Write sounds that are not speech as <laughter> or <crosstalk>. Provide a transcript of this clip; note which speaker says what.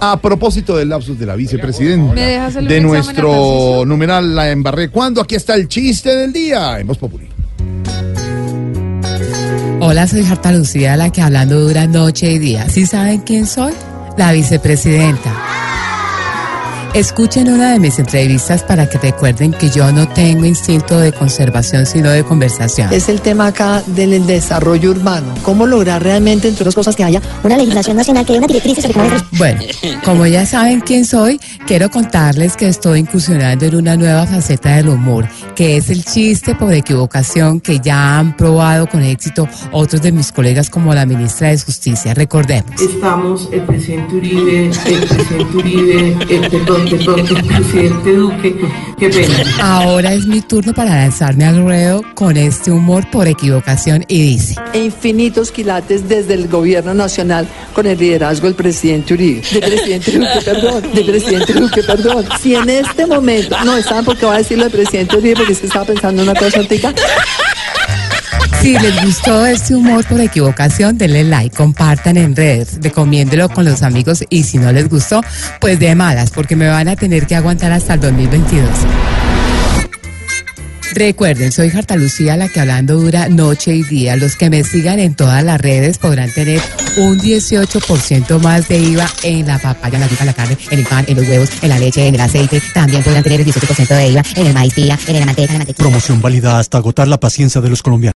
Speaker 1: A propósito del lapsus de la vicepresidenta,
Speaker 2: ¿Me dejas hacer un
Speaker 1: de nuestro numeral La Embarré, ¿cuándo? Aquí está el chiste del día en Voz Populi.
Speaker 3: Hola, soy Jarta Lucía, la que hablando dura noche y día. ¿Sí saben quién soy? La vicepresidenta. Escuchen una de mis entrevistas para que recuerden que yo no tengo instinto de conservación, sino de conversación.
Speaker 4: es el tema acá del desarrollo urbano. ¿Cómo lograr realmente, entre otras cosas, que haya
Speaker 5: una legislación nacional que dé una directriz sobre cómo es
Speaker 3: Bueno, como ya saben quién soy, quiero contarles que estoy incursionando en una nueva faceta del humor, que es el chiste por equivocación que ya han probado con éxito otros de mis colegas como la ministra de Justicia. Recordemos.
Speaker 6: estamos el presidente Uribe, el presidente Uribe, el, perdón, el <laughs> presidente Duque, qué pena.
Speaker 3: Ahora es mi turno para lanzarme al ruedo con este humor por equivocación y dice,
Speaker 4: e infinitos quilates desde el gobierno nacional con el liderazgo del presidente Uribe. De presidente Duque, perdón. De presidente Duque, perdón. Si en este momento, no, ¿saben por qué va a decir lo del presidente Uribe? Porque es que estaba pensando en una cosa ahorita.
Speaker 3: Si les <laughs> gustó este humor por equivocación, denle like, compartan en redes, recomiéndelo con los amigos y si no les gustó, pues de malas, porque me van a tener que aguantar hasta el 2022. Recuerden, soy Jarta Lucía, la que hablando dura noche y día. Los que me sigan en todas las redes podrán tener un 18% más de IVA en la papaya, en la yuca, en la carne, en el pan, en los huevos, en la leche, en el aceite. También podrán tener el 18% de IVA en el maíz tía, en la manteca, en la mantequilla.
Speaker 7: Promoción válida hasta agotar la paciencia de los colombianos.